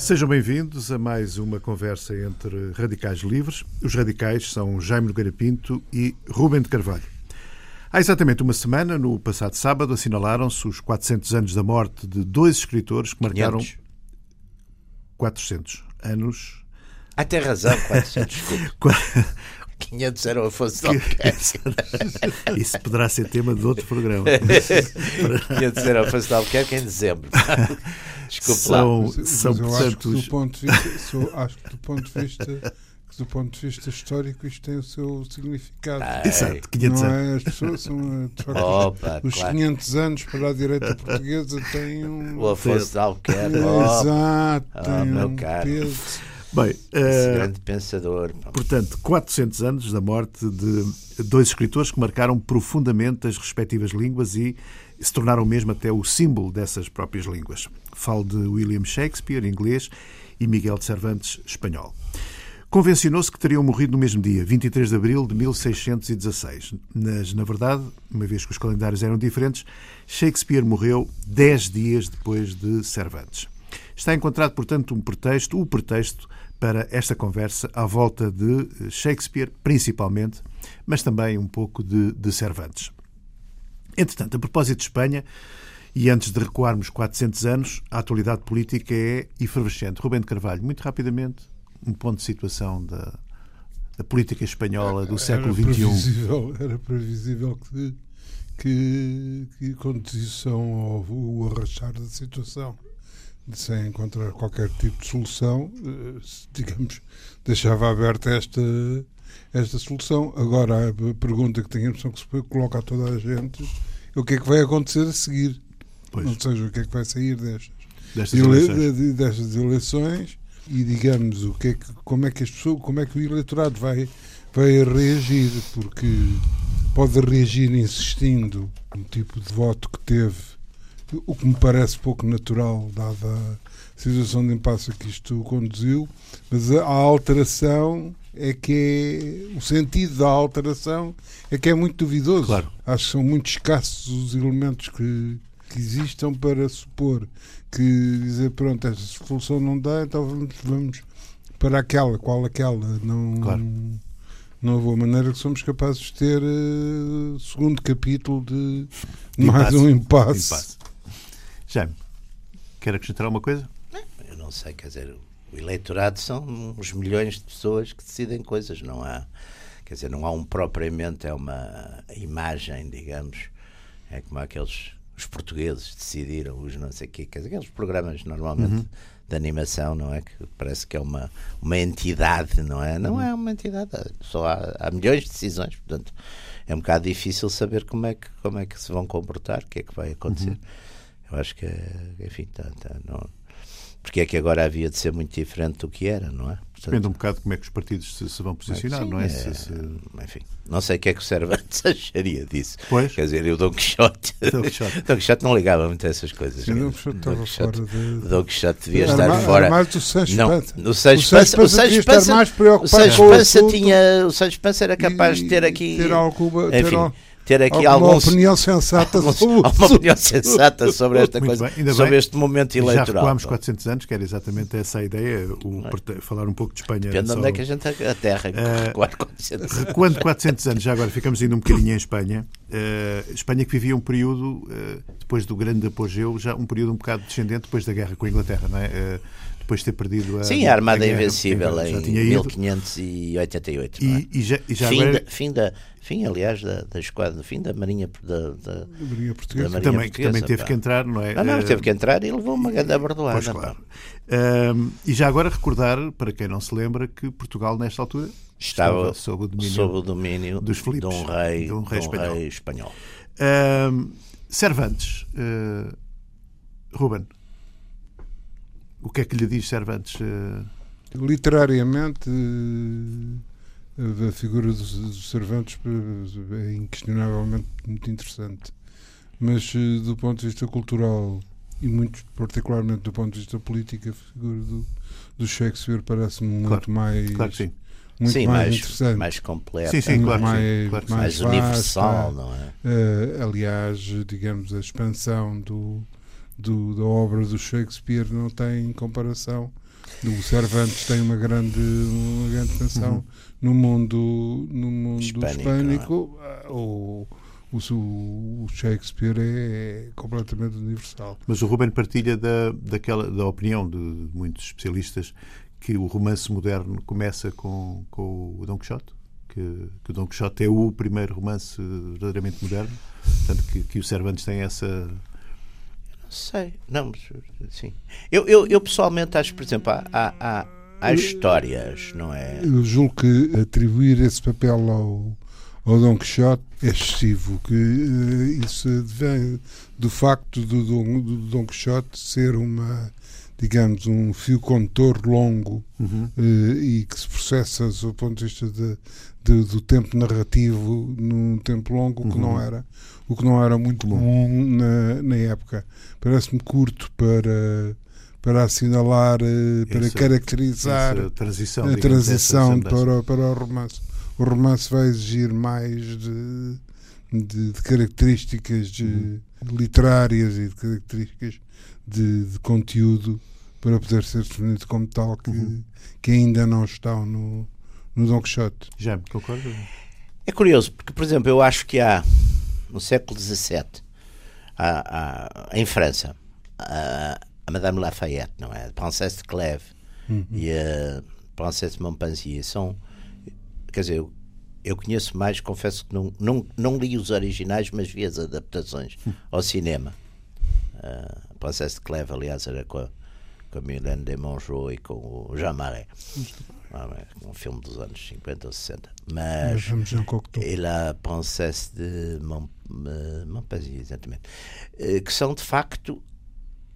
Sejam bem-vindos a mais uma conversa entre radicais livres. Os radicais são Jaime Nogueira Pinto e Rubem de Carvalho. Há exatamente uma semana, no passado sábado, assinalaram-se os 400 anos da morte de dois escritores que marcaram 500. 400 anos. Ah, tem razão, 400, desculpe. 500 era o Afonso de Albuquerque. Isso poderá ser tema de outro programa. 500 era o Afonso de Albuquerque em dezembro. Desculpe lá. São, Mas- são mas eu acho que portanto, do os- ponto de vista, sou- acho que do ponto de vista do ponto de vista histórico isto tem o seu significado. Ai, Exato, 500 não anos. é? As pessoas são facto, Opa, os claro. 500 anos para a direita portuguesa têm um O Afonso de Albuquerque. Oh, exato, Ah, tem meu um caro. peso. Bem, esse eh, grande pensador. portanto, 400 anos da morte de dois escritores que marcaram profundamente as respectivas línguas e se tornaram mesmo até o símbolo dessas próprias línguas. Falo de William Shakespeare, inglês, e Miguel de Cervantes, espanhol. Convencionou-se que teriam morrido no mesmo dia, 23 de abril de 1616. Mas, na verdade, uma vez que os calendários eram diferentes, Shakespeare morreu 10 dias depois de Cervantes. Está encontrado, portanto, um pretexto, o pretexto para esta conversa à volta de Shakespeare, principalmente, mas também um pouco de, de Cervantes. Entretanto, a propósito de Espanha, e antes de recuarmos 400 anos, a atualidade política é efervescente. Rubem de Carvalho, muito rapidamente, um ponto de situação da, da política espanhola do século era XXI. previsível, era previsível que, que, que conduzisse ao, ao arrastar da situação. Sem encontrar qualquer tipo de solução, eh, digamos, deixava aberta esta, esta solução. Agora, a pergunta que tenho a impressão que se coloca a toda a gente é o que é que vai acontecer a seguir. Pois, Ou seja, o que é que vai sair destas, destas ele- eleições. de- destas eleições e digamos o que é que, como é que as pessoas, como é que o eleitorado vai, vai reagir, porque pode reagir insistindo no tipo de voto que teve, o que me parece pouco natural, dada a situação de impasse a que isto conduziu, mas a, alteração é que é o sentido da alteração é que é muito duvidoso. Claro. Acho que são muito escassos os elementos que, que existam para supor que dizer pronto, esta solução não dá, então vamos, vamos para aquela, qual aquela. Não, Claro. não houve maneira que somos capazes de ter eh, segundo capítulo de De mais impasse. um impasse. Impasse. Jaime, quer acrescentar alguma coisa? Eu não sei, quer dizer, o eleitorado são uns milhões de pessoas que decidem coisas, não há, quer dizer, não há um propriamente, é uma imagem, digamos, é como aqueles, os portugueses decidiram, os não sei o quê, quer dizer, aqueles programas normalmente de animação, não é, que parece que é uma, uma entidade, não é? Não é uma entidade, só há, há milhões de decisões, portanto, é um bocado difícil saber como é que, como é que se vão comportar, o que é que vai acontecer. Eu acho que, enfim, tá, tá, não, porque é que agora havia de ser muito diferente do que era, não é? Portanto, Depende um bocado de como é que os partidos se, se vão posicionar, sim, não é? é, Se- se- Enfim, não sei o que é que o Cervantes acharia disso. Pois. Quer dizer, e o Dom Quixote. Dom Quixote. Dom Quixote não ligava muito a essas coisas. Sim, Quer Dom Quixote Dom estava Quixote- fora de- Dom Quixote devia Era estar mais- fora. mais do Sancho não, o Sancho O Sancho Panza, o Sancho Panza, mais o preocupado Sancho com o Pança assunto tinha, o Sancho Pança era capaz e de ter aqui, ter alguma, ter enfim, al- ter aqui alguma alguns opinião sensata alguns- sobre alguma opinião sensata sobre esta Muito coisa, bem, sobre bem. este momento Já eleitoral. recuámos 400 anos, que era exatamente essa a ideia, o, porta- falar um pouco de Espanha. Depende de onde é que a gente aterra. Eh, recuar 400 anos. Recuando 400 anos, já agora ficamos ainda um bocadinho em Espanha. Eh, Espanha que vivia um período, eh, depois do grande apogeu, já um período um bocado descendente depois da guerra com a Inglaterra, não é? Eh, depois de ter perdido a. Sim, a Armada guerra, Invencível já em tinha ido. 1588. não é? E, e já, e já fim, agora. da, fim, da, fim, aliás, da, da esquadra, fim da Marinha. Da, da, Marinha Portuguesa. Da Marinha também, que também portuguesa, teve pá. que entrar, não é? Ah, não, Eh, teve que entrar e levou uma grande abordoada. Pois claro. Ahm, e já agora recordar, para quem não se lembra, que Portugal, nesta altura, Estava sob o domínio. sob o domínio dos de Filipes, um rei, de um rei de um espanhol. rei espanhol. Ahm, Cervantes, eh, Ruben, o que é que lhe diz Cervantes? Eh, Literariamente, eh, a figura dos, dos Cervantes eh, é inquestionavelmente muito interessante. Mas, do ponto de vista cultural e muito particularmente do ponto de vista político, a figura do, do Shakespeare parece-me muito Claro, mais, claro que sim. muito Sim, mais, mais, interessante. mais completa, Sim, sim, muito claro mais, claro mais mais universal, não é? Eh, aliás, digamos, a expansão do, do- da obra do Shakespeare não tem comparação O Cervantes tem uma grande, uma grande atenção uhum. no mundo, no mundo hispânico. hispânico é? o, o, Shakespeare é, é, completamente universal. Mas o Ruben partilha da, daquela, da opinião de muitos especialistas que o romance moderno começa com, com o Dom Quixote? Que, que o Dom Quixote é o primeiro romance verdadeiramente moderno? Portanto, que, que o Cervantes tem essa sei, não, sim. Eu, eu, eu pessoalmente acho, por exemplo, há, há, há histórias, não é? Eu julgo que atribuir esse papel ao, ao Dom Quixote é excessivo, que uh, isso vem do facto do, do, do Dom Quixote ser uma digamos, um fio condutor longo uhum. uh, e que se processa do ponto de vista de, de, do tempo narrativo num tempo longo, uhum. que não uhum. era o que não era muito comum na, na época. Parece-me curto para para assinalar, eh, para essa, caracterizar essa transição, a transição para, para o romance. O romance vai exigir mais de, de, de características de, uhum. literárias e de características de, de, conteúdo para poder ser definido como tal que, uhum. que ainda não estão no, no Don Quixote. Já, concordo? É curioso, porque, por exemplo, eu acho que há no século XVII, a, a, em França, a, a, Madame Lafayette, não é? A Princesse de Clèves uhum. e a Princesse de Montpensier são. Quer dizer, eu, eu conheço mais, confesso que não, não, não li os originais, mas vi as adaptações uhum. ao cinema. A Princesse de Clèves, aliás, era com a, com a Mylène de Mongeau e com o Jean Marais. É um filme dos anos 50 ou 60. Mas. E La Princesse de Montpensier, exatamente. Eh, que são, de facto.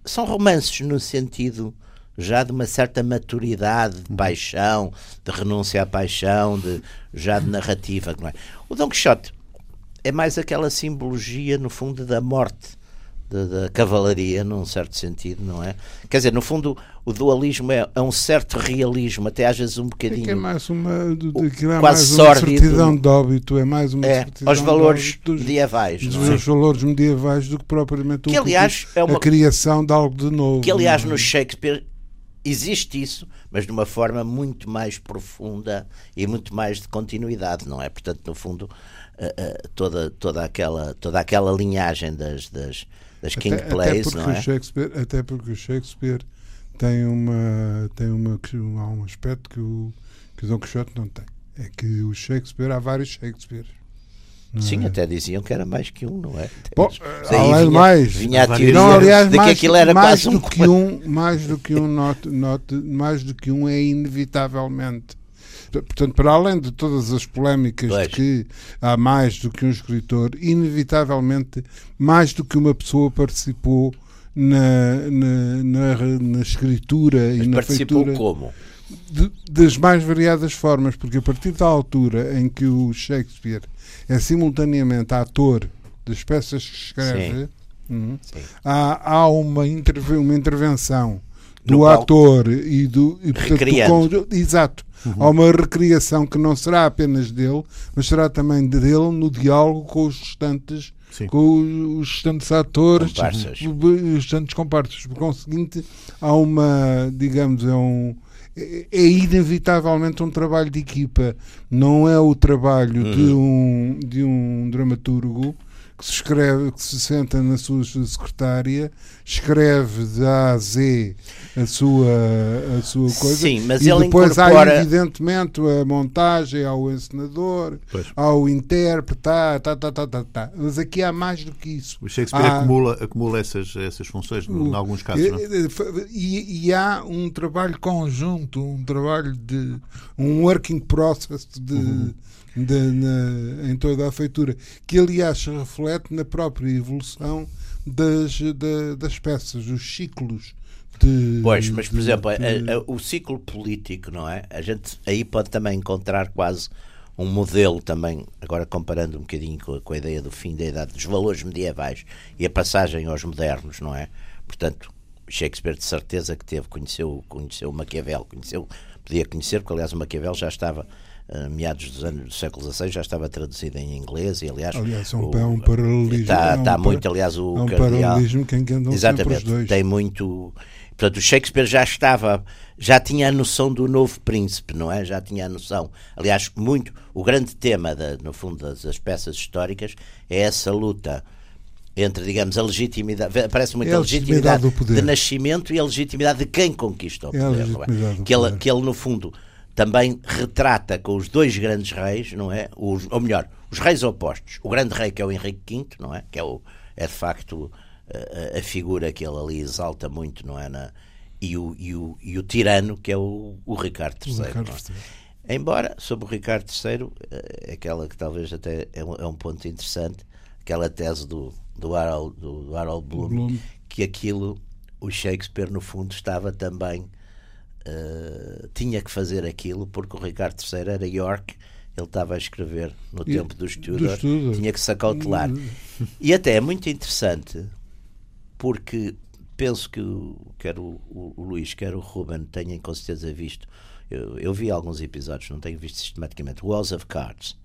São romances no sentido já de uma certa maturidade de uhum. paixão, de renúncia à paixão, de, já de narrativa. É? O Don Quixote é mais aquela simbologia, no fundo, da morte da, cavalaria, num certo sentido, não é? Quer dizer, no fundo, o dualismo é, é um certo realismo, até às vezes um bocadinho. É, que é mais uma. De, de, é quase uma certidão de óbito, é mais uma. É, aos valores dos, medievais. Dos é? valores medievais do que propriamente que, aliás, é uma, a criação de algo de novo. Que, aliás, é? no Shakespeare existe isso, mas de uma forma muito mais profunda e muito mais de continuidade, não é? Portanto, no fundo, uh, uh, toda, toda, aquela, toda aquela linhagem das, das das King até, Plays, até porque não é? Shakespeare, até porque o Shakespeare tem uma tem uma há um aspecto que o que o Don Quixote não tem. É que o Shakespeare há vários Shakespeare. Sim, é? até diziam que era mais que um, não é? Bom, além vinha, mais, vinha a teoria não, aliás, de mais, que aquilo era mais do um que um, mais do que um note, note, mais do que um é inevitavelmente portanto, para além de todas as polémicas pois. de que há mais do que um escritor, inevitavelmente mais do que uma pessoa participou na, na, na, na escritura Mas e na participou feitura. como? De, das mais variadas formas, porque a partir da altura em que o Shakespeare é simultaneamente ator das peças que escreve. Hum, Sim. Há, há uma, interve, uma intervenção do no ator e do e, portanto, com, exato Uhum. Há uma recriação que não será apenas dele, mas será também dele no diálogo com os restantes Sim. com os restantes atores, comparsas. os restantes comparsas. Por conseguinte, há uma, digamos, é um é, é inevitavelmente um trabalho de equipa, não é o trabalho uhum. de, um, de um dramaturgo que se escreve, que se senta na sua secretária, escreve de A a Z a sua, a sua coisa. Sim, mas e ele depois incorpora... há, evidentemente, a montagem, ao encenador, pois. ao intérprete, tá, tá, tá, tá, tá, tá. Mas aqui há mais do que isso. O Shakespeare há... acumula, acumula essas, essas funções, o... em alguns casos, não? E, e há um trabalho conjunto, um trabalho de. um working process de. Uhum de, na, em toda a feitura, que aliás se reflete na própria evolução das, de, das peças, os ciclos. De, pois, mas por exemplo, a, a, o ciclo político, não é? A gente aí pode também encontrar quase um modelo também, agora comparando um bocadinho com a, com a ideia do fim da idade dos valores medievais e a passagem aos modernos, não é? Portanto, Shakespeare de certeza que teve, conheceu, conheceu Maquiavel, conheceu, podia conhecer, porque aliás o Maquiavel já estava meados dos anos do século XVI, já estava traduzida em inglês e aliás, aliás é um, o, é um paralelismo está, é um está muito, aliás o é um cardeal, paralelismo que exatamente, dois. tem muito portanto o Shakespeare já estava já tinha a noção do novo príncipe, não é? Já tinha a noção. Aliás, muito o grande tema, da, no fundo, das, das peças históricas é essa luta entre, digamos, a legitimidade, parece muito é a a legitimidade, legitimidade de nascimento e a legitimidade de quem conquista o É poder. do que, ele, poder. que ele, no fundo, também retrata com os dois grandes reis, não é? Os, ou melhor, os reis opostos. O grande rei, que é o Henrique V, não é? Que é, o, é de facto a, a figura que ele ali exalta muito, não é? Na, e, o, e, o, e o tirano, que é o, o Ricardo III. O Ricardo é? III. Embora, sobre o Ricardo III, é aquela que talvez até é um, é um ponto interessante, aquela tese do, do, Harold, do, do Harold Bloom, Bloom. que aquilo, o Shakespeare, no fundo, estava também. Uh, tinha que fazer aquilo porque o Ricardo III era York, ele estava a escrever no E- tempo dos Tudor, Tudor. tinha que se acautelar. E até é muito interessante porque penso que o- quer o, o, o Luís, quer o Ruben tenham com certeza visto. Eu, eu vi alguns episódios, não tenho visto sistematicamente. Walls of Cards.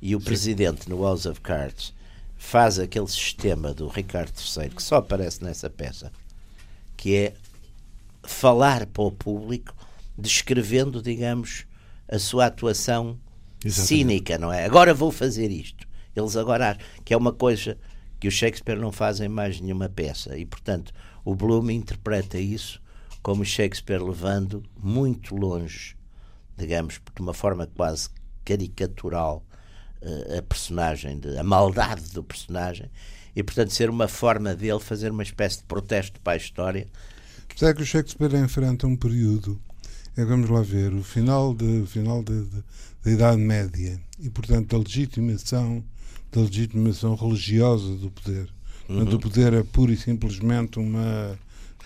E o presidente no Walls of Cards faz aquele sistema do Ricardo III que só aparece nessa peça, que é falar para o público descrevendo, digamos, a sua atuação Exatamente. cínica, não é? Agora vou fazer isto. Eles agora que é uma coisa que o Shakespeare não faz em mais nenhuma peça e, portanto, o Bloom interpreta isso como Shakespeare levando muito longe, digamos, de uma forma quase caricatural eh, a personagem, de, a maldade do personagem e, portanto, ser uma forma dele fazer uma espécie de protesto para a história Apesar que o Shakespeare enfrenta um período, é, vamos lá ver, o final, de, final de- de- da Idade Média e, portanto, da legitimação, da legitimação religiosa do poder. Portanto, o poder é pura e simplesmente uma.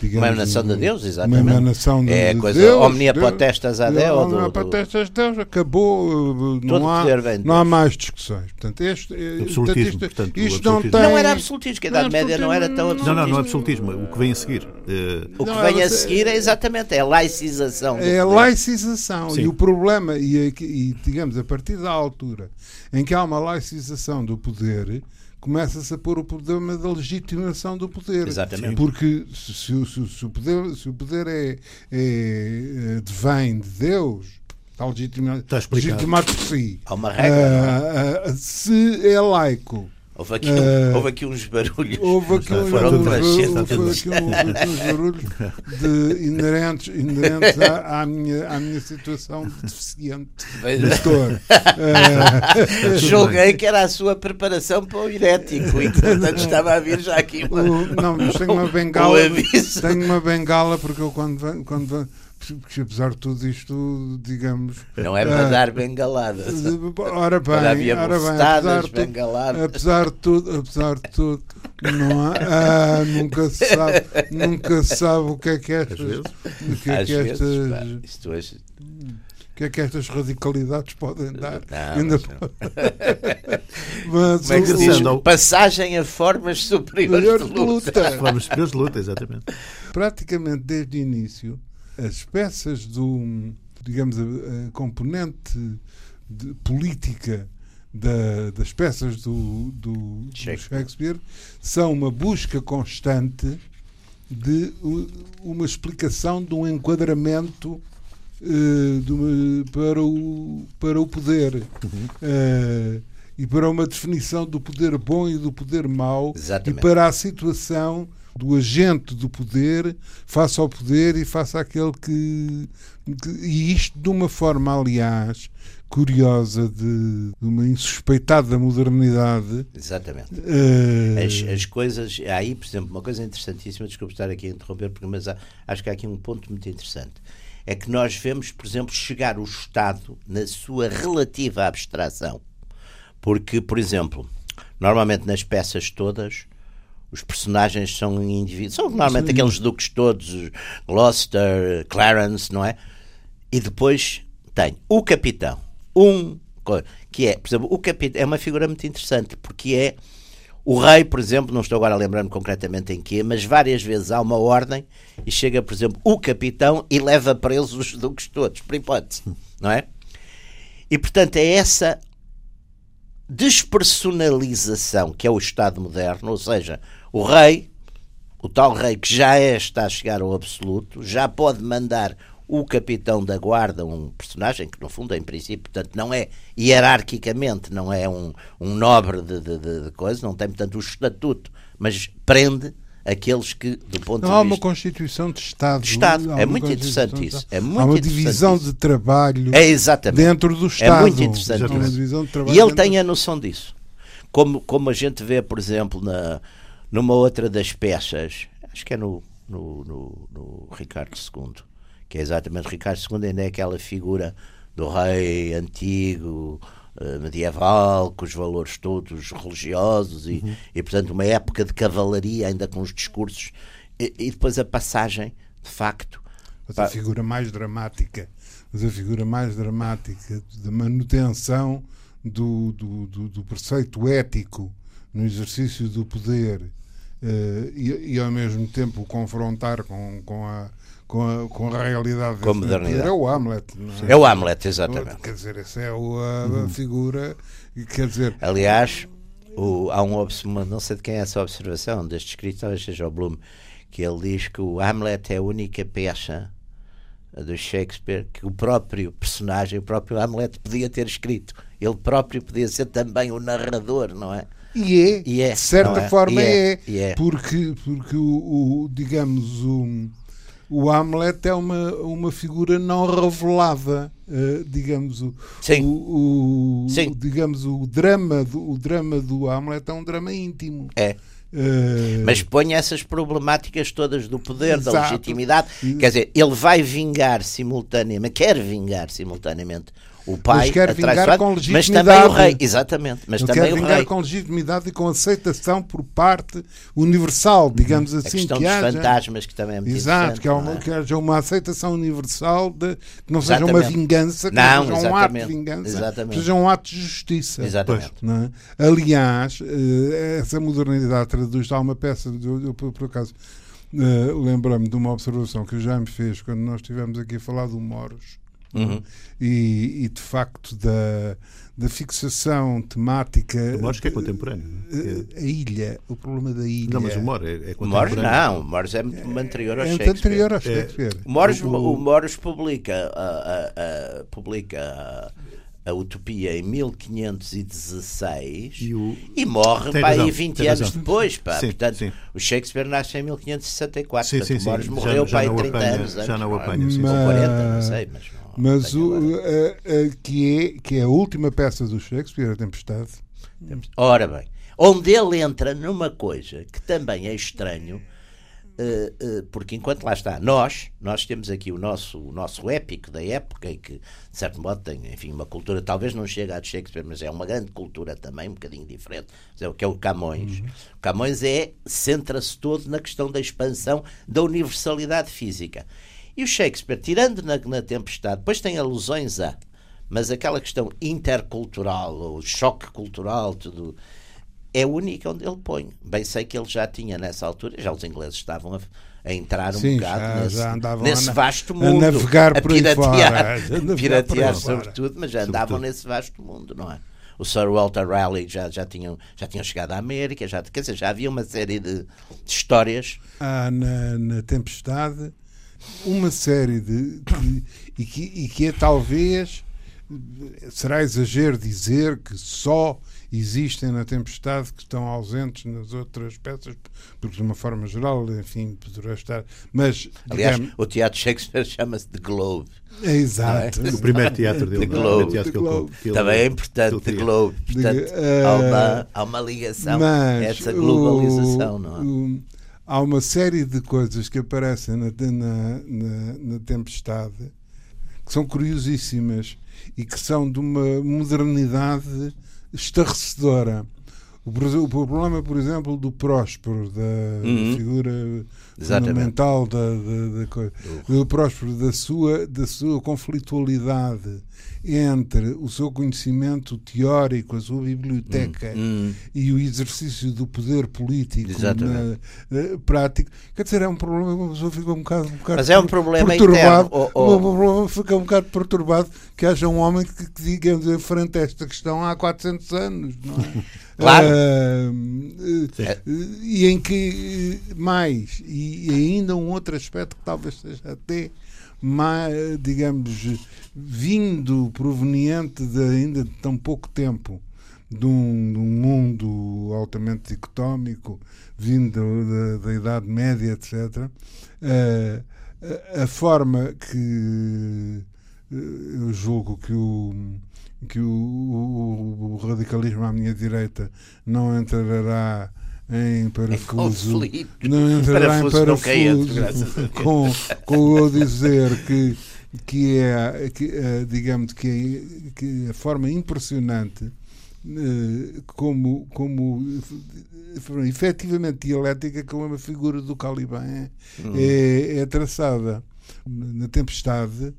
Digamos, Uma emanação de Deus, exatamente. Uma emanação de, É a de coisa Deus. omnia potestas a Deus, Omnia do- potestas Deus, acabou. Todo Não há, não há mais discussões. Portanto, este, eh, Absolutismo, isto, portanto, o isto não absolutismo. tem. Não era absolutismo, que a Idade Não é Média não era tão absolutismo. Não, não, não é absolutismo. absolutismo. O que vem a seguir. eh, O que Não, vem a você- seguir é exatamente é a laicização. É a laicização. Sim. E o problema, e, aqui- e, digamos, a partir da altura em que há uma laicização do poder, começa-se a pôr o problema da legitimação do poder. Exatamente. Porque se, se o- se o- se o poder, se o poder é, é, é- vem de Deus, está legitimado, Está legitimado por si. Há uma regra. é? Ah, ah, se é laico, Houve, aqui, eh, houve aqui uns barulhos. Houve aqui uns, Foram houve aqui um- houve aqui uns barulhos de inerentes, inerentes à, à minha, à minha situação de deficiente motor. Eh, Julguei que era a sua preparação para o irético e que, portanto, estava a vir já aqui uma, o- não, mas tenho uma um bengala. Tenho uma bengala porque eu quando, quando porque apesar de tudo isto, digamos. Não é para Ah, dar bengaladas. Ora bem, ora bem, apesar de tudo, bengaladas. apesar de tudo, apesar de tudo, não há, ah, nunca se sabe, nunca se sabe o que é que estas, vezes. o que é Às que vezes, estas, pá, isto hoje. o que é que estas radicalidades podem dar. Não, Ainda mas- Mas é que se o- diz? Ao- Passagem a formas superiores Melhor de luta. luta. Vamos superiores de luta, exatamente. praticamente desde o início, as peças do, digamos, a, a componente de- política da- das peças do, do- do Shakespeare. Shakespeare são uma busca constante de u- uma explicação de um enquadramento eh, de uma- para, o, para o poder Eh, e para uma definição do poder bom e do poder mau Exatamente. e para a situação do agente do poder face ao poder e face àquele que, que- e isto de uma forma aliás curiosa de, de uma insuspeitada modernidade Exatamente. eh, As, as coisas, aí, por exemplo, uma coisa interessantíssima, desculpe estar aqui a interromper, porque, mas há- acho que há aqui um ponto muito interessante. É que nós vemos, por exemplo, chegar o Estado na sua relativa abstração. Porque, por exemplo, normalmente nas peças todas, os personagens são indivíduos, são normalmente Sim. aqueles duques todos, Gloucester, Clarence, não é? E depois tem o capitão, um que é, por exemplo, o capitão é uma figura muito interessante porque é o rei, por exemplo, não estou agora a lembrar-me concretamente em quê, mas várias vezes há uma ordem e chega, por exemplo, o capitão e leva presos os duques todos, por hipótese, não é? E, portanto, é essa despersonalização que é o Estado moderno, ou seja, o rei, o tal rei que já é, está a chegar ao absoluto, já pode mandar o capitão da guarda, um personagem que no fundo, em princípio, portanto, não é hierarquicamente, não é um, um nobre de, de, de, coisa, não tem, portanto, o estatuto, mas prende aqueles que, do ponto não, de há vista... uma Constituição de Estado. De Estado. Há É muito interessante isso. É muito há uma divisão de trabalho É exatamente. dentro do Estado. É muito interessante Há isso. E ele dentro tem a noção disso. Como, como a gente vê, por exemplo, na, numa outra das peças, acho que é no, no, no, no Ricardo II, que é exatamente Ricardo II, ainda é aquela figura do rei antigo, eh, medieval, com os valores todos religiosos e, e, portanto, uma época de cavalaria, ainda com os discursos, e, e depois a passagem, de facto. Mas a figura mais dramática, mas a figura mais dramática da manutenção do, do, do, do preceito ético no exercício do poder e, e ao mesmo tempo confrontar com, com, a, com, a, com a realidade Com a desse modernidade. é o Hamlet. Não é? É o Hamlet, exatamente. Quer dizer, essa é a, a figura. Quer dizer, Aliás, o- há um, não sei de quem é essa observação, deste escrito, talvez seja o Bloom, que ele diz que o Hamlet é a única peça do Shakespeare que o próprio personagem, o próprio Hamlet, podia ter escrito. Ele próprio podia ser também o narrador, não é? E é, E é, de certa é? forma é, é, é. porque, porque o, o, digamos o, o Hamlet é uma, uma figura não revelada, eh, digamos o, Sim. o, o- Sim. digamos o drama do o drama do Hamlet é um drama íntimo. É. Eh, Mas põe essas problemáticas todas do poder, da Exato. legitimidade. Quer dizer, ele vai vingar simultaneamente, quer vingar simultaneamente o pai, quer atrás vingar com mas também o legitimidade. rei. Exatamente, mas também quer o vingar rei. com legitimidade e com aceitação por parte universal, digamos A assim, questão que dos haja. fantasmas, que também é muito Exato, que, há uma, é? que haja uma aceitação universal de que não seja uma Exatamente. vingança, que Não, não, seja um ato de exatamente. vingança, Exatamente. que seja um ato de justiça. Exatamente. não é? Aliás, eh, essa modernidade traduz-se a uma peça, eu, por acaso, eh, lembrei-me de uma observação que o Jaime fez quando nós estivemos aqui a falar do Moros. Uhum. E, e, de facto da, da fixação temática O Mores que é contemporâneo. é? eh, a ilha, o problema da ilha Não, mas o Mor é, é contemporâneo. não, o Morris é muito anterior ao é Shakespeare. anterior ao Shakespeare. O Morris, O- o Morris publica, a, a- publica a, a Utopia em 1516 E o- e morre Tem pá, aí razão, 20 tem anos razão. depois. Pá. Sim, Portanto, sim. o Shakespeare nasce em 1564. Sim, portanto, sim, sim. morreu Já- pá, já o 30 apanha- anos já antes. não o é? apanha, sim, Ou sim. 40, não sei, mas não. Mas o, agora. a- a- que, é, que é a última peça do Shakespeare, A Tempestade, Ora bem, onde ele entra numa coisa que também é estranho, eh, eh, porque enquanto lá está, nós, nós temos aqui o nosso, o nosso épico da época e que, de certo modo, tem, enfim, uma cultura, talvez não chega a de Shakespeare, mas é uma grande cultura também, um bocadinho diferente, é o que é o Camões. O Camões é, centra-se todo na questão da expansão da universalidade física. E o Shakespeare, tirando na, na tempestade, depois tem alusões a, mas aquela questão intercultural, ou choque cultural, tudo, é única onde ele põe. Bem sei que ele já tinha nessa altura, já os ingleses estavam a, a entrar um Sim, bocado já- nesse, já nesse a vasto a mundo. navegar a por aí piratear, fora, a navegar piratear sobretudo, mas já andavam nesse vasto mundo, não é? O Sir Walter Raleigh já, já, tinham, já tinham chegado à América, já, quer dizer, já havia uma série de, de histórias. há na, na Tempestade uma série de. de- e, que, e que é talvez. Será exagero dizer que só existem na Tempestade que estão ausentes nas outras peças, porque de uma forma geral, enfim, poderá estar. Mas, Aliás, digamos, o teatro Shakespeare chama-se The Globe. é exato. é? O primeiro teatro dele. The é? Globe. O teatro The Globe. que ele- Também é importante, The. Globe. Portanto, eh, há, uma, há uma ligação essa globalização, o- não é? o- há uma série de coisas que aparecem na, na, na, na Tempestade que são curiosíssimas e que são de uma modernidade estarrecedora. O, o problema, por exemplo, do Próspero, da, Uhum. figura Exatamente. fundamental da, da, da coisa, do Próspero, da sua, da sua conflitualidade entre o seu conhecimento teórico, a sua biblioteca Hum, e o exercício do poder político Exatamente. na- eh, prático, quer dizer, é um problema que uma pessoa fica um bocado, um bocado Mas é um problema perturbado, interno, uma pessoa fica um bocado perturbado que haja um homem que, que digamos, enfrenta esta questão há 400 anos, não é? Claro. Eh, e em que eh, mais, e, ainda um outro aspecto que talvez seja até mais, digamos, vindo proveniente de ainda de tão pouco tempo de um, de um mundo altamente dicotómico, vindo da, da Idade Média, etc., eh, a, a forma que eu julgo que o que o, o- o radicalismo à minha direita não entrará em parafuso, não entrará em Parafuso cai parafuso com, com eu dizer que, que é, que, eh, digamos, que, é, que a forma impressionante eh, como, como eh, efetivamente dialética como a figura do Caliban é, Hum. é, é traçada. Na tempestade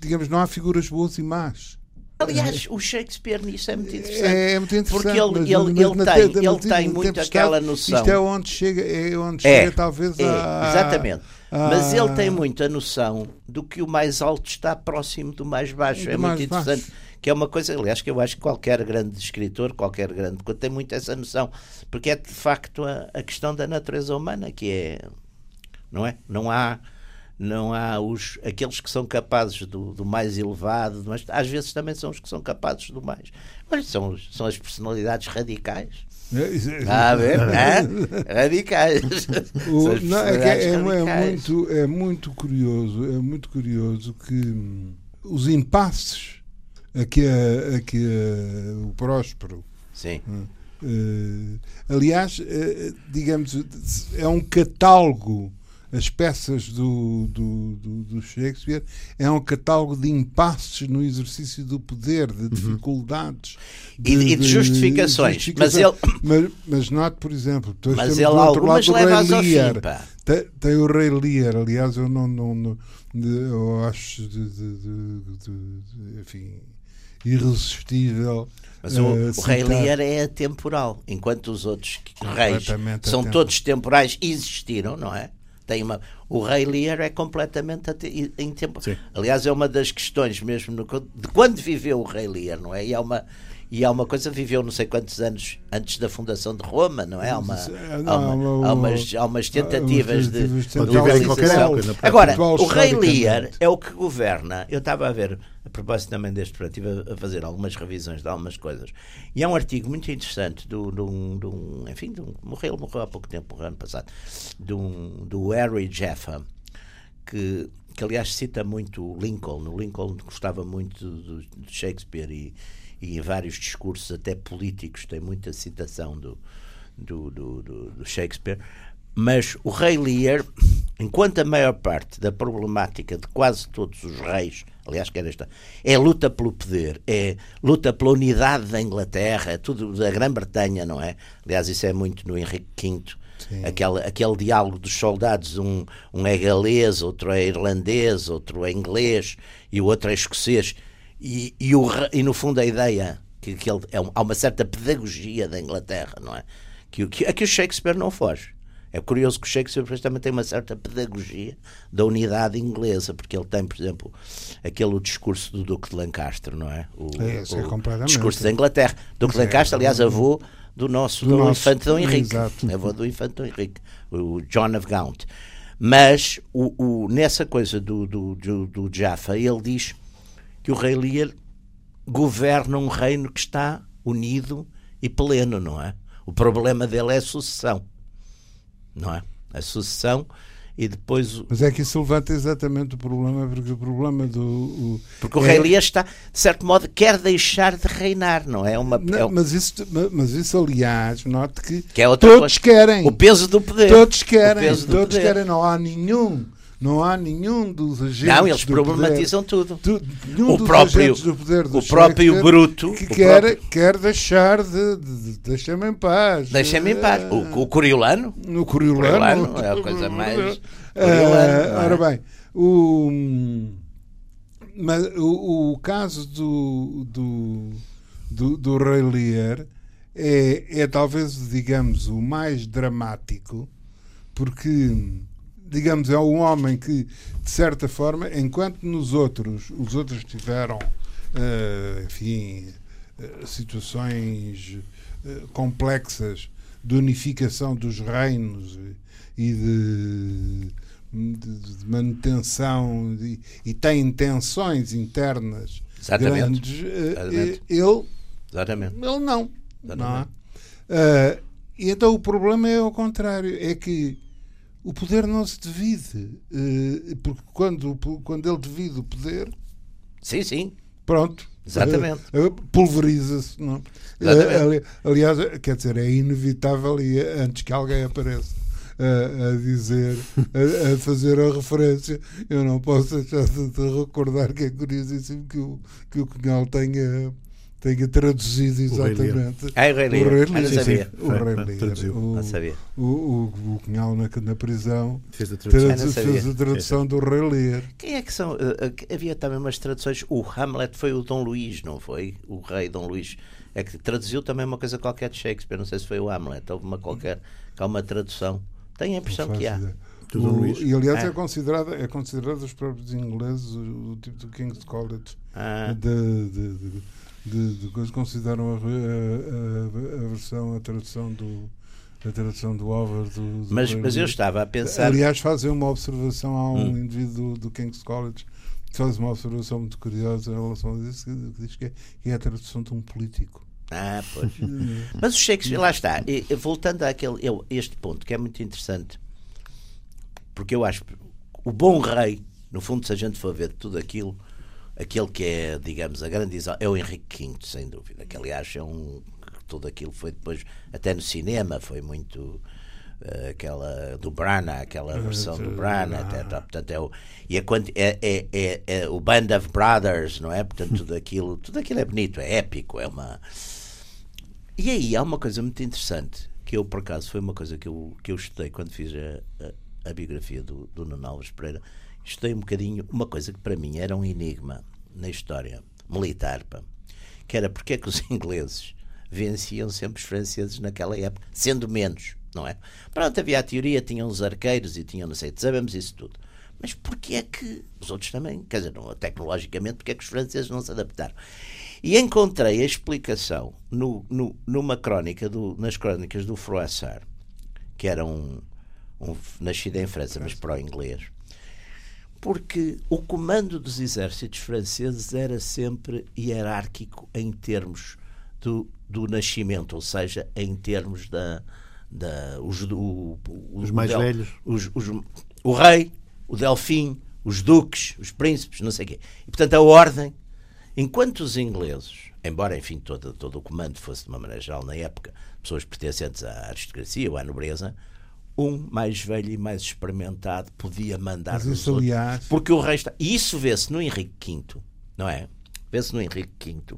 digamos, não há figuras boas e más Aliás, o Shakespeare nisso é muito interessante. é, é muito interessante Porque ele- mas- ele- mas ele tem- te- ele tem muito aquela noção. isto é onde chega é onde É, chega talvez É, a, exatamente. Mas ele tem muito a noção do que o mais alto está próximo do mais baixo. Do é mais muito interessante. baixo. Que é uma coisa, aliás, que eu acho que qualquer grande escritor, qualquer grande tem muito essa noção. Porque é de facto a, a questão da natureza humana que é. Não é? Não há. Não há os, aqueles que são capazes do, do mais elevado, mas às vezes também são os que são capazes do mais. Olha, são, são as personalidades radicais. É, Está a ver? Radicais. O- não, é, é- é- é radicais. muito, é muito curioso, é muito curioso que hum, os impasses a que, a, a que a- o Próspero, Sim. eh, aliás, eh, digamos, é um catálogo, as peças do, do, do, do Shakespeare é um catálogo de impasses no exercício do poder, de dificuldades Uhum. E- e de justificações. Mas ele- mas, mas note, por exemplo, Mas ele algumas leva-as ao fim, pá. Tem, tem o Rei Lear, aliás, eu não, não, não- de- eu acho de, de- de- de- de- enfim, irresistível. Mas o, eh, o Rei Lear é atemporal, enquanto os outros reis são atemporal. todos temporais e existiram, não é? Tem uma, o Rei Lear é completamente em tempo. Sim. Aliás, é uma das questões mesmo no, de quando viveu o Rei Lear, não é? E há uma e há uma coisa viveu não sei quantos anos antes da fundação de Roma, não é? Há, uma, há, uma- há há uma- umas, há umas tentativas de, de de prática. Agora, o Rei. Lear é o que governa. Eu estava a ver, a propósito também deste projeto, estive a, fazer algumas revisões de algumas coisas. E há um artigo muito interessante do, um, enfim, um, morreu, morreu há pouco tempo, ano passado, um, do Harry Jaffa, que, que aliás cita muito Lincoln. O Lincoln gostava muito do- de Shakespeare e, e em vários discursos, até políticos, tem muita citação do, do, do, do- do Shakespeare. Mas o rei Lear, enquanto a maior parte da problemática de quase todos os reis, aliás, que era esta, é luta pelo poder, é luta pela unidade da Inglaterra, tudo da Grã-Bretanha, não é? Aliás, isso é muito no Henrique V, aquele, aquele diálogo dos soldados, um, um é galês, outro é irlandês, outro é inglês e o outro é escocês. E, e, o, e no fundo a ideia que, que ele, é há uma certa pedagogia da Inglaterra, não é? Que, que, a que o Shakespeare não foge. É curioso que o Shakespeare depois também tem uma certa pedagogia da unidade inglesa, porque ele tem, por exemplo, aquele discurso do Duque de Lancaster, não é? O, É, esse é o completamente. discurso da Inglaterra. Duque de é Lancaster, aliás, avô do nosso Do do nosso- infante Dom Henrique. Exato. Avô do infante Dom Henrique, o John of Gaunt. Mas o, o- nessa coisa do, do, do, do Jaffa, ele diz que o rei Lear governa um reino que está unido e pleno, não é? O problema dele é a sucessão, não é? A sucessão e depois. Mas é que isso levanta exatamente o problema, porque o problema do. o- Porque o é- rei Lear está, de certo modo, quer deixar de reinar, não é? Uma, Não, é um- mas, isso, mas isso, aliás, note que, Que é outra todos coisa. querem. o peso do poder. Todos querem, todos poder. querem, não há nenhum não há nenhum dos agentes. Não, eles problematizam tudo. poder, O próprio- o próprio Bruto, que o quer, próprio- quer deixar de, de, de deixa-me em paz. Deixem-me em paz. O, o Coriolano, No Coriolano. Coriolano é a coisa mais. Ah, Coriolano, não é? ora bem, o, mas o, o caso do, do, do, do Rei Lear é, é talvez, digamos, o mais dramático, porque, digamos, é um homem que, de certa forma, enquanto nos outros, os outros tiveram, eh, enfim, eh, situações eh, complexas de unificação dos reinos e de, de- de manutenção de- e tem intenções internas Exatamente. grandes, Exatamente. ele Exatamente. ele não. não é? Exatamente. E então o problema é ao contrário, é que o poder não se divide, eh, porque quando, quando ele divide o poder, Sim, sim. pronto, Exatamente. eh, pulveriza-se. não? Exatamente. Eh, ali- aliás, eh, quer dizer, é inevitável e antes que alguém apareça a, a dizer, a, a fazer a referência, eu não posso deixar de, de recordar que é curiosíssimo que o, que o Cunhal tenha, tenha traduzido O Rei Lear. exatamente. Ah, o Rei Lear. O Rei Ah, não sabia. O Rei Lear. traduziu. O, Não sabia. o, o, o Cunhal na, na prisão Fez a tradução. Ah, fez a tradução do Rei Lear. Quem é que são? eh, eh, havia também umas traduções. O Hamlet foi o Dom Luís, não foi? O rei Dom Luís. É que traduziu também uma coisa qualquer de Shakespeare. Não sei se foi o Hamlet. Houve uma qualquer. Que há uma tradução. Tenho a impressão que há. ideia. O-? E aliás É. é, considerado, é considerado os próprios ingleses, o, o tipo do King's College, Ah, de, de, de, de, de coisa, consideram a, a, a, a versão, a tradução do a tradução do Over do, do mas, mas eu estava a pensar. Aliás, fazem uma observação a um Hum. indivíduo do, do King's College que faz uma observação muito curiosa em relação a isso, que diz que é, que é a tradução de um político. Ah, pois. Mas o Shakespeare, lá está. E, e voltando àquele, eu, este ponto que é muito interessante, porque eu acho que o bom rei, no fundo, se a gente for ver tudo aquilo, aquele que é, digamos, a grande é o Henrique V, sem dúvida. Que aliás é um. Tudo aquilo foi depois, até no cinema, foi muito. eh, aquela do Brana, aquela versão do Brana, até, tá, portanto é o, e é, quando, é, é, é, é o Band of Brothers, não é? Portanto, tudo aquilo, tudo aquilo é bonito, é épico, é uma, e aí há uma coisa muito interessante que eu, por acaso, foi uma coisa que eu, que eu estudei quando fiz a, a, a biografia do, do Nuno Alves Pereira. Estudei um bocadinho uma coisa que para mim era um enigma na história militar, que era porque é que os ingleses venciam sempre os franceses naquela época, sendo menos, não é? Pronto, havia a teoria, tinham os arqueiros e tinham não sei, sabemos isso tudo. Mas porquê é que os outros também, quer dizer, não, tecnologicamente, porque é que os franceses não se adaptaram? E encontrei a explicação no, no- numa crónica, do, nas crónicas do Froissart, que era um, um nascido em França, mas pró-inglês, porque o comando dos exércitos franceses era sempre hierárquico em termos do, do nascimento, ou seja, em termos da. da os, do- Os o mais del- velhos. os- os- o rei, o delfim, os duques, os príncipes, não sei o quê. E, portanto, a ordem, enquanto os ingleses, embora, enfim, todo, todo o comando fosse de uma maneira geral na época, pessoas pertencentes à aristocracia ou à nobreza, um mais velho e mais experimentado podia mandar Mas nos isso, outros. aliás, Porque o rei está. E isso vê-se no Henrique V, não é? Vê-se no Henrique V.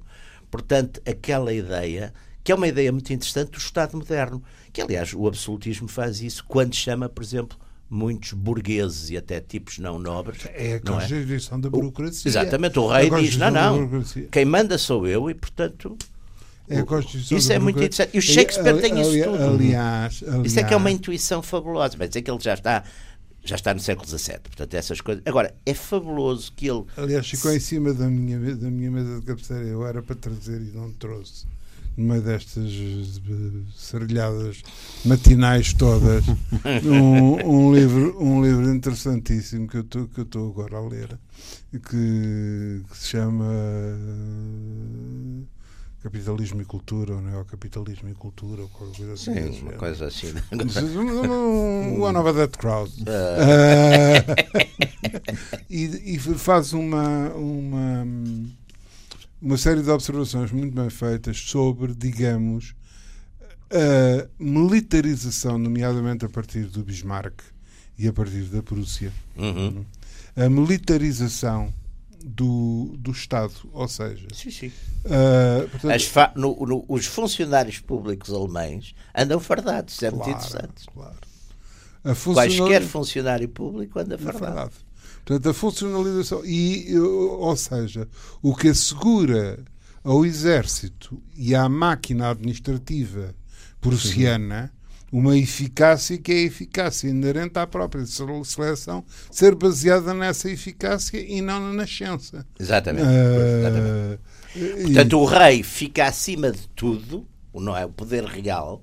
Portanto, aquela ideia, que é uma ideia muito interessante do Estado moderno, que aliás o absolutismo faz isso quando chama, por exemplo, muitos burgueses e até tipos não nobres. é a não é? da burocracia. Exatamente, o rei diz: não, não, quem manda sou eu e, portanto. É a Constituição Isso é muito interessante. E o Shakespeare tem isso Ali- tudo. Aliás, aliás, Isso é que é uma intuição fabulosa. Vai dizer que ele já está, já está no século XVII. Portanto, essas coisas. Agora, é fabuloso que ele. aliás, ficou em cima da minha, da minha mesa de cabeceira. Eu era para trazer e não trouxe. Meio destas eh, serrilhadas matinais todas, um, um livro, um livro interessantíssimo que eu estou que eu estou agora a ler, que, que se chama Capitalismo e Cultura, ou Neocapitalismo e Cultura, ou qualquer coisa assim. Sim, uma coisa assim. One of that crowd. Ah, e, e faz uma, uma, uma série de observações muito bem feitas sobre, digamos, a militarização, nomeadamente a partir do Bismarck e a partir da Prússia. Uhum. A militarização do, do Estado, ou seja, Sim, sim. ah, portanto, no- no- os funcionários públicos alemães andam fardados, isso é muito claro, interessante. claro. A Quaisquer funcionário público anda É fardado. Portanto, a funcionalização, e, ou seja, o que assegura ao Exército e à máquina administrativa prussiana uma eficácia que é a eficácia inerente à própria sele- seleção ser baseada nessa eficácia e não na nascença. Exatamente. Ah, Exatamente. e- Portanto, o rei fica acima de tudo, o- não é o poder real,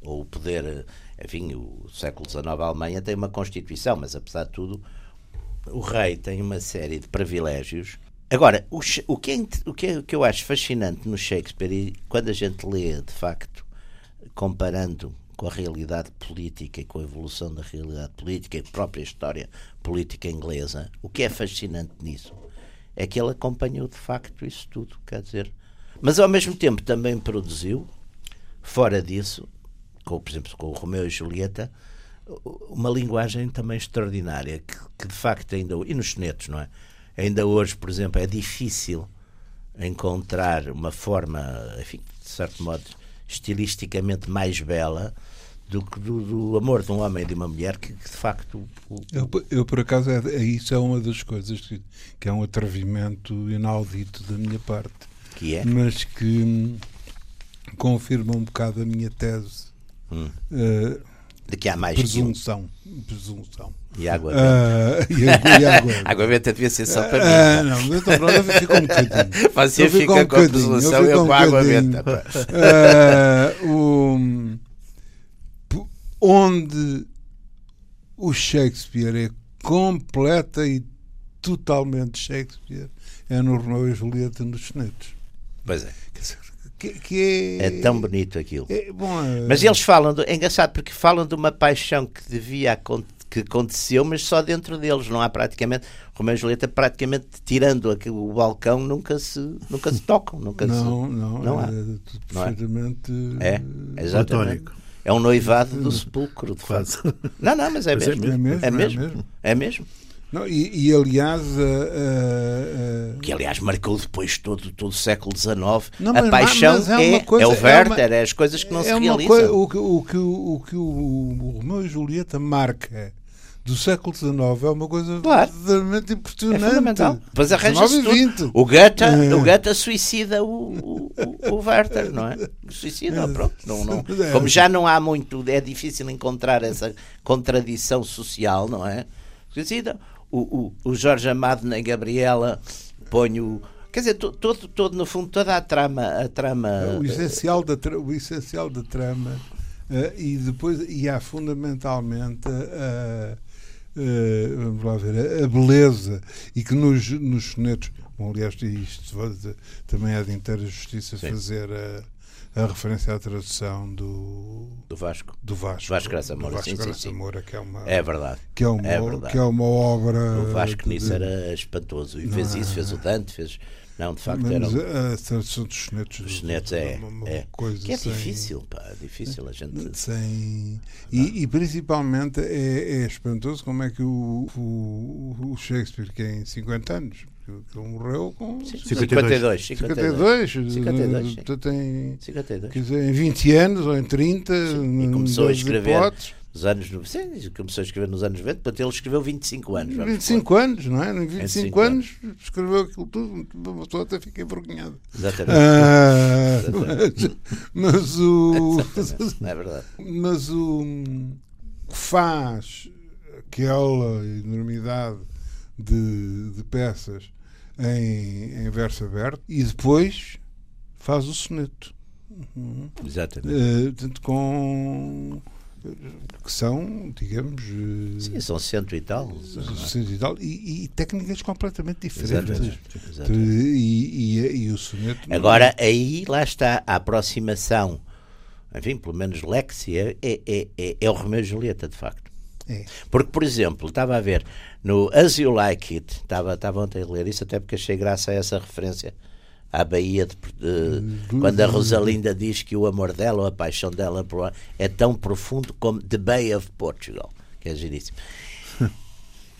ou o poder, enfim, o século XIX a Alemanha tem uma Constituição, mas apesar de tudo, o rei tem uma série de privilégios. Agora, o, o que, é, o que é- o que eu acho fascinante no Shakespeare, e quando a gente lê, de facto, comparando com a realidade política e com a evolução da realidade política e própria história política inglesa, o que é fascinante nisso é que ele acompanhou de facto isso tudo, quer dizer, mas ao mesmo tempo também produziu, fora disso, com, por exemplo, com o Romeu e Julieta, uma linguagem também extraordinária, que, que de facto ainda, e nos sonetos, não é? Ainda hoje, por exemplo, é difícil encontrar uma forma, enfim, de certo modo, estilisticamente mais bela do que do, do amor de um homem e de uma mulher, que, que, de facto o- Eu, eu, por acaso, é, é- isso é uma das coisas que, que é um atrevimento inaudito da minha parte. que é. mas que hum, confirma um bocado a minha tese. Hum. eh, de que há mais que um. presunção. Presunção. E água. Ah, e a- e água- água benta devia ser só para Ah, mim. não, então pronto, fica um bocadinho. Você Eu fica um com a presunção eu e eu fico com a um água benta. Ah, o- p- onde o Shakespeare é completa e totalmente Shakespeare é no Romeu e Julieta nos sonetos. Pois é. Quer dizer, Que, que é, É tão bonito aquilo. é- bom, é- Mas eles falam, do, é engraçado porque falam de uma paixão que devia que aconteceu, mas só dentro deles, não há praticamente, Romeu e Julieta praticamente tirando aqui o balcão nunca se, nunca se tocam, nunca não, não, não é, há. tudo Não é? perfeitamente. se é, exatamente. Platónico. É um noivado do sepulcro, de facto. Não, não, mas é é mesmo. É mesmo, É é mesmo. mesmo. É mesmo. Não, e, e, aliás, a- a- a- Que aliás marcou depois todo, todo o século XIX. Não, a mas- paixão mas é é, uma coisa- é o é Werther, uma- é as coisas que não se é uma realizam. coisa, o, que, o, que, o, que o, o Romeu e Julieta marca do século XIX é uma coisa Claro. verdadeiramente É impressionante. fundamental. Depois arranja-se 19 tudo. 20. O Goethe, É. o Goethe suicida o, o, o, Werther, não é? Suicida, pronto. Não, não. É. Como já não há muito, é difícil encontrar essa contradição social, não é? Suicida. O, o, o Jorge Amado na Gabriela põe o. Quer dizer, to- todo, todo, no fundo, toda a trama. A trama O essencial da, o essencial da trama eh, e depois e há fundamentalmente a, a- vamos lá ver, a, beleza e que nos, nos sonetos bom, aliás isto também é de inteira justiça Sim. fazer a, a referência à tradução do, do Vasco. do Vasco Vasco Graça Moura, Vasco sim, sim, Graça sim. Moura, que é uma É verdade. que é uma, é verdade. que é uma obra O Vasco de- nisso era espantoso. E fez Não, isso, fez o Dante, fez. Não, de facto, era. a tradução dos sonetos Os sonetos é, uma, uma é. coisa que é sem- difícil, pá, é difícil a gente. Sem... E, e principalmente é, é espantoso como é que o, o, o Shakespeare, que é em 50 anos, que que ele morreu com 52, 52. 52, 52, sim. portanto, tem, 52. quer dizer, em 20 anos ou em 30, E começou a escrever hipóteses, nos anos. no- Sim, começou a escrever nos anos 90, portanto ele escreveu 25 anos. vamos 25 anos, não é? Em 25 25 anos escreveu aquilo tudo, uma pessoa até fica envergonhada. Exatamente. Ah, mas, mas o. Exatamente. É verdade. Mas o que faz aquela enormidade de, de peças em, em verso aberto e depois faz o soneto. Uhum. Exatamente. Eh, portanto, com que são, digamos, eh, Sim, são cento e tal. não é? cento e, tal, e, e técnicas completamente diferentes. Exatamente. E, Exatamente. e, e o soneto. Agora, aí lá está a aproximação, enfim, pelo menos Lexi, é, é, é, é, é o Romeu e Julieta, de facto. É. Porque, por exemplo, estava a ver no As You Like It, estava, estava ontem a ler isso, até porque achei graça a essa referência à Bahia, de, de- quando a Rosalinda diz que o amor dela ou a paixão dela é tão profundo como The Bay of Portugal. que é giríssimo.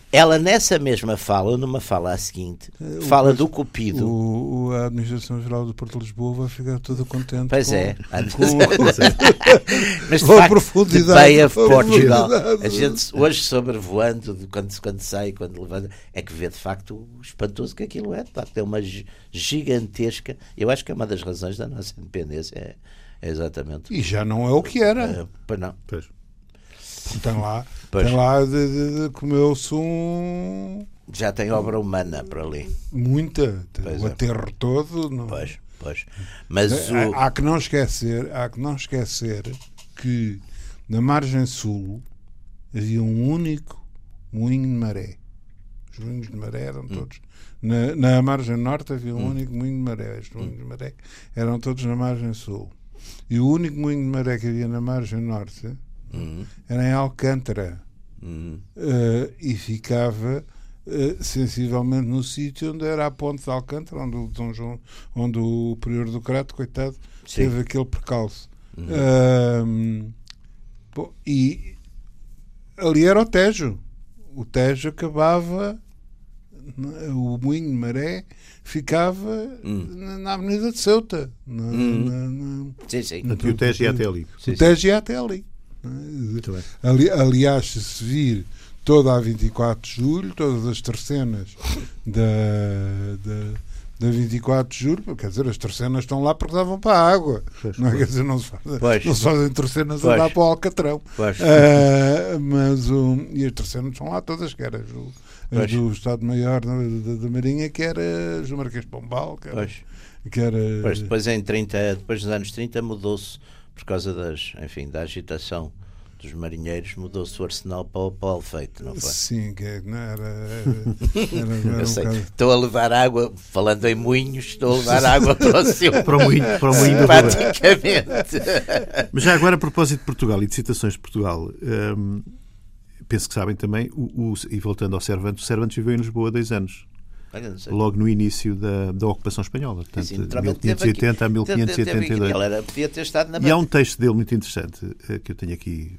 Ela, nessa mesma fala, numa fala a seguinte, fala do Cupido. O, o- a Administração-Geral do Porto de Lisboa vai ficar toda contente. Pois com, é. com- Mas de facto, profundidade, de Bay of Portugal, a gente hoje sobrevoando, de quando, quando sai, quando levanta, é que vê de facto o espantoso que aquilo é. De facto, é uma gi- gigantesca. Eu acho que é uma das razões da nossa independência. É, é exatamente. E já não é o que era. É, pois não. Pois. Tem lá, Pois. tem lá comeu-se um. Já tem obra humana por ali. Muita. Pois o é. aterro todo. Não. Pois, pois. Mas o. É, Há, há que não esquecer, há que não esquecer que na margem sul havia um único moinho de maré. Os moinhos de maré eram Hum. todos. Na, na margem norte havia um único moinho de maré. Os moinhos de maré eram todos na margem sul. E o único moinho de maré que havia na margem norte Hum, era em Alcântara. hum, Eh, e ficava eh, sensivelmente no sítio onde era a ponte de Alcântara, onde o, Dom João, onde o Prior do Crato, coitado, Sim. teve aquele percalço. Uhum. Bom, e ali era o Tejo. O Tejo acabava, o Moinho de Maré ficava Hum. na, na Avenida de Ceuta. Na- na- na- sim, sim. E o Tejo ia até ali. Sim, o Tejo ia até ali. Ali- aliás, se vir toda a 24 de julho, todas as tercenas da, da, da 24 de julho, quer dizer, as tercenas estão lá porque davam para a água. Pois, Não, é? quer dizer, não se, faz, Pois. não se fazem tercenas a Pois. dar para o Alcatrão. Ah, mas o, e as tercenas estão lá todas, que era as do, do Estado-Maior da, Marinha, que era do Marquês de Pombal, que era, que era Pois, depois, em 30, depois dos anos 30 mudou-se, por causa das, enfim, da agitação dos marinheiros, mudou-se o arsenal para o, para o Alfeite, não foi? Sim, que é- não era, era, era, era Eu um sei. Estou a levar água, falando em moinhos, estou a levar água para o seu. Para o moinho, para o moinho. Praticamente. Mas já agora, a propósito de Portugal e de citações de Portugal, hum, penso que sabem também, o, o- e voltando ao Cervantes, o Cervantes viveu em Lisboa dois anos, Olha, logo no início da, da ocupação espanhola, portanto, Sim, de naturalmente teve 1580 a aqui- aqui- 1582. Ele era, podia ter estado na E há um texto dele muito interessante eh, que eu tenho aqui.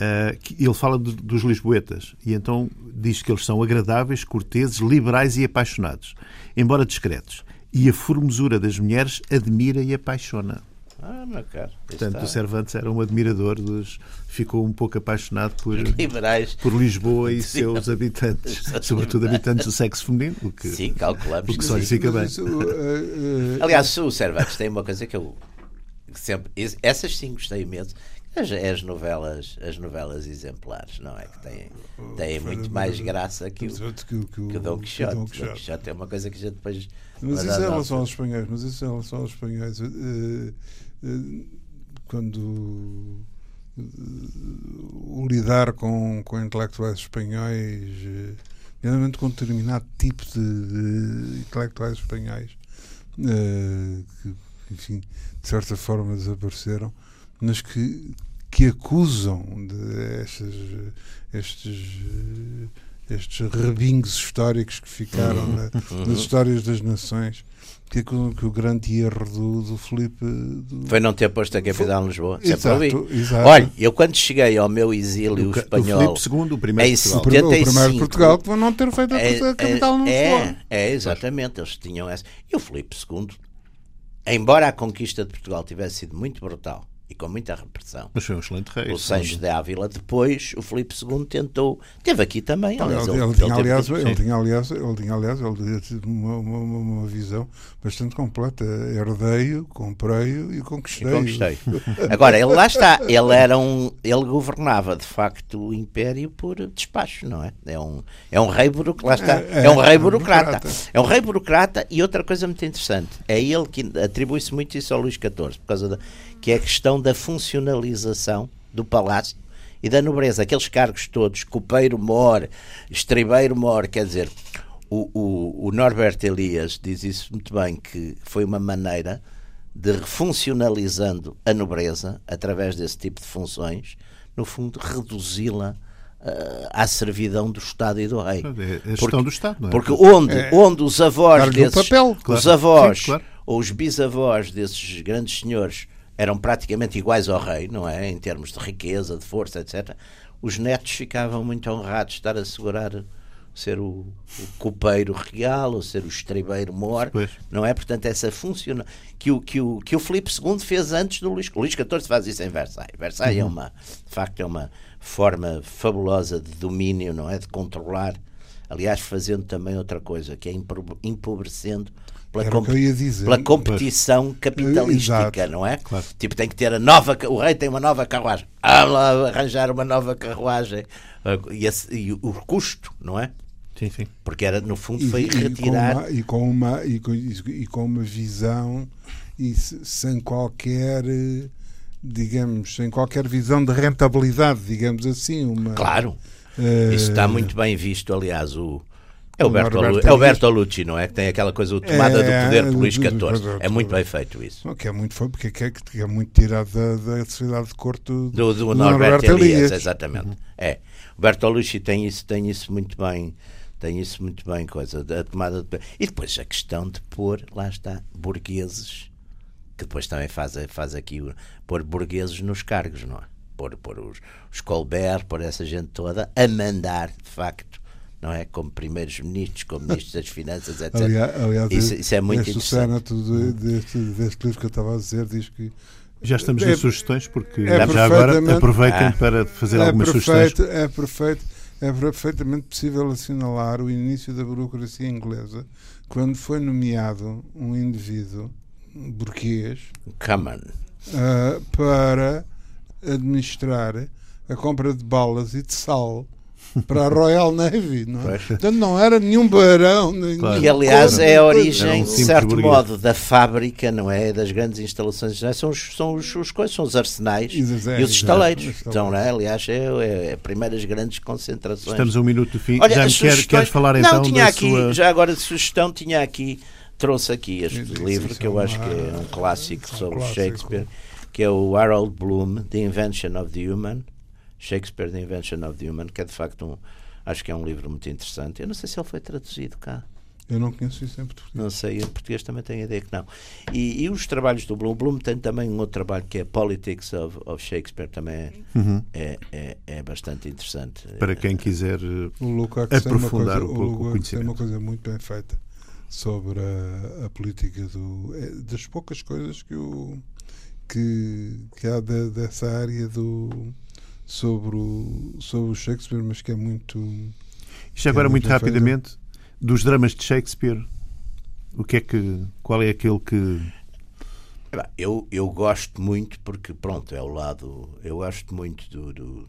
eh, que ele fala do- dos lisboetas e então diz que eles são agradáveis, corteses, liberais e apaixonados, embora discretos. E a formosura das mulheres admira e apaixona. Ah, meu caro. Portanto, está. o Cervantes era um admirador dos. ficou um pouco apaixonado por, Liberais. por Lisboa e seus habitantes, sobretudo habitantes do sexo feminino, o que, Sim, calculamos o que só lhe fica bem. Isso, eh, eh, Aliás, o Cervantes tem uma coisa que eu que sempre. Essas sim gostei imenso. As, as novelas, as novelas exemplares, não é? Que têm, têm muito mais graça que o, que, o- que o- que o Dom Quixote. o Dom Dom Quixote. É uma coisa que a gente depois. Mas isso dar em relação aos espanhóis, mas isso em relação aos espanhóis, eh, quando eh, o lidar com, com intelectuais espanhóis, eh, nomeadamente com determinado tipo de, de intelectuais espanhóis, eh, que, enfim, de certa forma desapareceram, mas que, que acusam de estes, estes, eh, estes rabingos históricos que ficaram na- nas histórias das nações, que que o grande erro do, do Filipe. Do, Foi não ter posto a capital em Lisboa. Sempre Exato, exato. Olha, eu quando cheguei ao meu exílio Do, do espanhol. Filipe II, o primeiro em de Portugal. o, prim- o primeiro 75. de Portugal que não ter feito a, a capital no é, Lisboa. é, exatamente, eles tinham essa. E o Filipe II, embora a conquista de Portugal tivesse sido muito brutal e com muita repressão, Mas foi um excelente rei. o Sancho de Ávila, depois o Filipe II tentou. Teve aqui também, aliás. ele ele- ele tinha, aliás, ele tinha, aliás, ele tinha, aliás, ele tinha uma, uma, uma- uma visão bastante completa. Herdei-o, comprei-o e conquistei. E conquistei. Agora, ele lá está, ele era um. Ele governava de facto o império por despacho, não é? É um, é um rei burocrata. Lá está. É, É, um é, rei é burocrata. burocrata. É um rei burocrata e outra coisa muito interessante. É ele que atribui-se muito isso ao Luís XIV, por causa da. Que é a questão da funcionalização do palácio e da nobreza. Aqueles cargos todos, copeiro-mor, estribeiro-mor, quer dizer. O, o, o Norbert Elias diz isso muito bem, que foi uma maneira de refuncionalizando a nobreza através desse tipo de funções, no fundo, reduzi-la ah, à servidão do Estado e do rei. É a gestão do Estado, não é? Porque onde, onde os avós desses, papel, os claro. avós Sim, claro. ou os bisavós desses grandes senhores eram praticamente iguais ao rei, não é? Em termos de riqueza, de força, etc. os netos ficavam muito honrados de estar a segurar ser o, o copeiro real ou ser o estribeiro mor, Pois. não é? Portanto, essa funciona que o, que o, que o Filipe II fez antes do Luís. O Luís XIV faz isso em Versailles. Versailles é uma, de facto, é uma forma fabulosa de domínio, não é? De controlar. Aliás, fazendo também outra coisa, que é empobrecendo pela, dizer. pela competição capitalística, Exato. não é? Claro. Tipo, tem que ter a nova. O rei tem uma nova carruagem. Ah, lá, arranjar uma nova carruagem. Ah, E, esse- e o custo, não é? Sim, sim. Porque era, no fundo, E- foi e, retirar. com uma, e, com uma, e, com, e com uma visão e se- sem qualquer digamos sem qualquer visão de rentabilidade digamos assim uma Claro. eh, Isso está muito bem visto, aliás, o. É o, O Bertolu- Norberto é o Elias. Bertolucci, não é? Que tem aquela coisa, o tomada É, do poder por do- Luís do- XIV. do- É muito bem feito isso. que é muito foi porque é, que é muito tirado da, da sociedade de corto Do, do Norberto Elias, exatamente. É. O Bertolucci tem isso, tem isso muito bem. Tem isso muito bem, coisa da tomada de poder. E depois a questão de pôr, lá está, burgueses, que depois também faz, faz aqui, o- pôr burgueses nos cargos, não é? Pôr, pôr os, os Colbert, pôr essa gente toda a mandar, de facto, não é? Como primeiros ministros, como ministros das finanças, etc. aliás, aliás Isso- isso é muito este interessante. De- deste, deste livro que eu estava a dizer diz que Já estamos É- nas sugestões, porque é já agora aproveitem Ah. para fazer é algumas perfeito, sugestões. é perfeito, é perfeitamente possível assinalar o início da burocracia inglesa quando foi nomeado um indivíduo burguês Common. ah, para administrar a compra de balas e de sal para a Royal Navy, não é? Portanto, não era nenhum barão, nem Claro. Que aliás é a origem, um de certo burguês. modo, da fábrica, não é? Das grandes instalações, não é? São, os, são os, os coisas, são os arsenais E os- e estaleiros. os Então, não é? Aliás, é, é, é primeiras grandes concentrações. Estamos a um minuto do fim. Olha, já as me sugestões- queres falar Não, então tinha da aqui, sua... já agora de sugestão, tinha aqui, trouxe aqui este Isso, livro que é eu acho uma- que é um clássico é um sobre clássico. Shakespeare, que é o Harold Bloom, The Invention of the Human. Shakespeare, The Invention of the Human, que é de facto um. Acho que é um livro muito interessante. Eu não sei se ele foi traduzido cá. Eu não conheço isso em português. Não sei, em português também tenho a ideia que não. E, e os trabalhos do Bloom. O Bloom tem também um outro trabalho que é Politics of, of Shakespeare, também é, Uhum. é, é, é bastante interessante. Para quem quiser O Aprofundar coisa, um pouco o tem conhecimento. uma coisa muito bem feita sobre a, a política do é, das poucas coisas que o que, que há de- dessa área do sobre o, sobre o Shakespeare, mas que é muito Isto agora É muito muito rapidamente dos dramas de Shakespeare. O que é que qual é aquele que Eu, eu gosto muito, porque pronto, é o lado. Eu gosto muito do, do-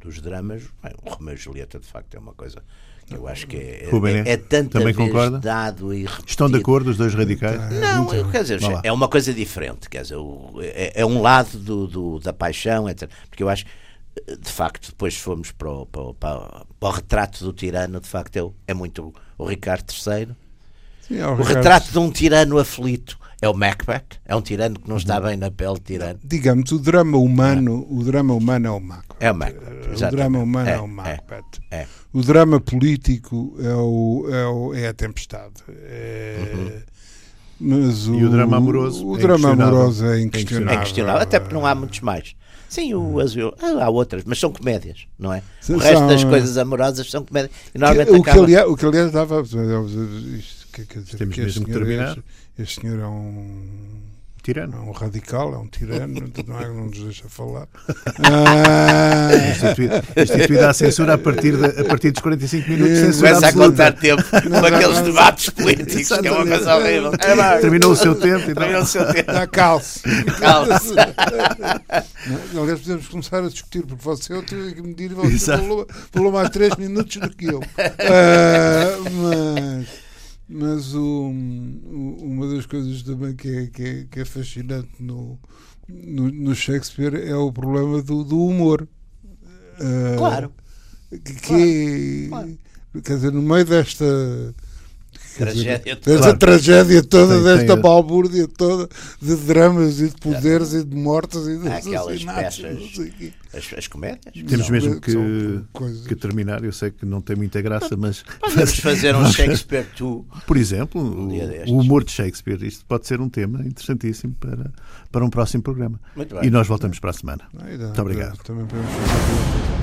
dos dramas. Bem, o Romeu e Julieta, de facto, é uma coisa que eu acho que é, Ruben, é, é tanta também vez concorda? dado e repetido. estão de acordo os dois radicais? Não, eu- quer dizer, é uma coisa diferente. Quer dizer, é, é um lado do, do- da paixão, etc. Porque eu acho, de facto, depois fomos para o, para o- para o- para o retrato do tirano, de facto, é, o- é muito o Ricardo III. Sim, é O Ricardo- retrato de um tirano aflito é o Macbeth. É um tirano que não está bem na pele de tirano. digamos o drama humano, o drama humano é o Macbeth. É o Macbeth, O drama humano é, É, o é, Macbeth. é. O drama político é, o, é, o- é a tempestade. É- Uhum. Mas o, E o drama amoroso O é drama amoroso é É inquestionável. inquestionável, até porque não há muitos mais. Sim, o Azul. ah, Há outras, mas são comédias, não é? O São- resto das são- coisas amorosas são comédias. E Que- normalmente o, que acaba. aliás, o que aliás dava. Isto, que, dizer, Temos que este mesmo que é- terminar. Este senhor é um. Tirano. É um radical, é um tirano, não, é, não nos deixa falar. Ah, Instituído, instituída a censura a partir, de, a partir dos 45 minutos de censura Começa a contar tempo com aqueles debates políticos, que é uma coisa horrível. É. Terminou o seu tempo. Então. Terminou o seu tempo. Dá calce. Calce. Não, Aliás, podemos começar a discutir, porque você eu tive que medir e você falou, falou mais 3 minutos do que eu. Ah, mas mas o- uma das coisas também que é, que é, que é fascinante no, no, no Shakespeare é o problema do, do humor. Ah, Claro. Que, que- Claro. Quer dizer, no meio desta. Dizer, Tragédia Desta Claro. tragédia toda, Tem- desta tem- balbúrdia toda de dramas e de poderes e de mortes e de Há aquelas peças. As, as comédias. Temos Não, mesmo que, são que terminar. Eu sei que não tem muita graça, mas, Podemos fazer um Shakespeare 2. por exemplo, o, o humor de Shakespeare. Isto pode ser um tema interessantíssimo para, para um próximo programa. Muito bem. E nós voltamos para a semana. Não, Muito obrigado. Também podemos fazer